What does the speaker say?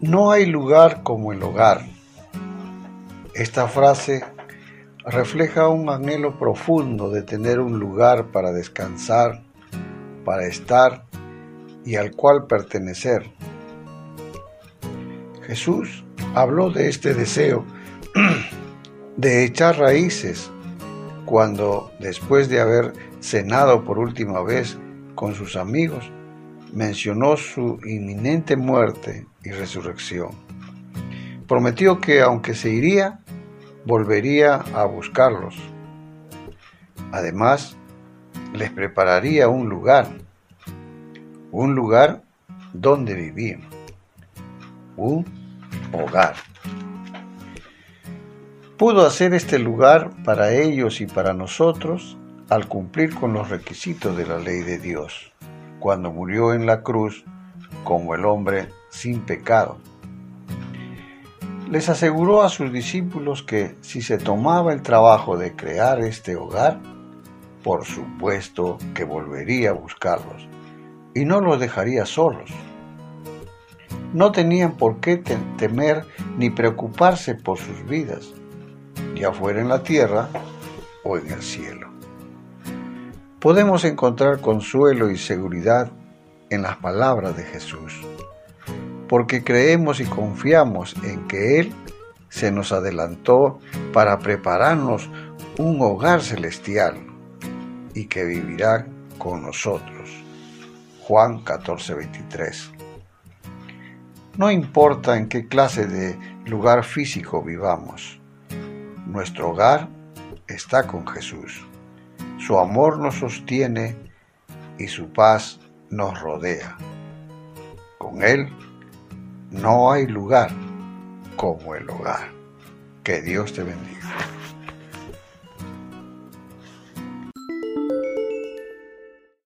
No hay lugar como el hogar. Esta frase refleja un anhelo profundo de tener un lugar para descansar, para estar y al cual pertenecer. Jesús habló de este deseo de echar raíces cuando, después de haber cenado por última vez con sus amigos, mencionó su inminente muerte y resurrección. Prometió que aunque se iría, volvería a buscarlos. Además, les prepararía un lugar, un lugar donde vivir, un hogar. Pudo hacer este lugar para ellos y para nosotros al cumplir con los requisitos de la ley de Dios, cuando murió en la cruz como el hombre sin pecado. Les aseguró a sus discípulos que si se tomaba el trabajo de crear este hogar, por supuesto que volvería a buscarlos y no los dejaría solos. No tenían por qué temer ni preocuparse por sus vidas, ya fuera en la tierra o en el cielo podemos encontrar consuelo y seguridad en las palabras de Jesús, porque creemos y confiamos en que Él se nos adelantó para prepararnos un hogar celestial y que vivirá con nosotros. Juan 14:23 No importa en qué clase de lugar físico vivamos, nuestro hogar está con Jesús. Su amor nos sostiene y su paz nos rodea. Con Él no hay lugar como el hogar. Que Dios te bendiga.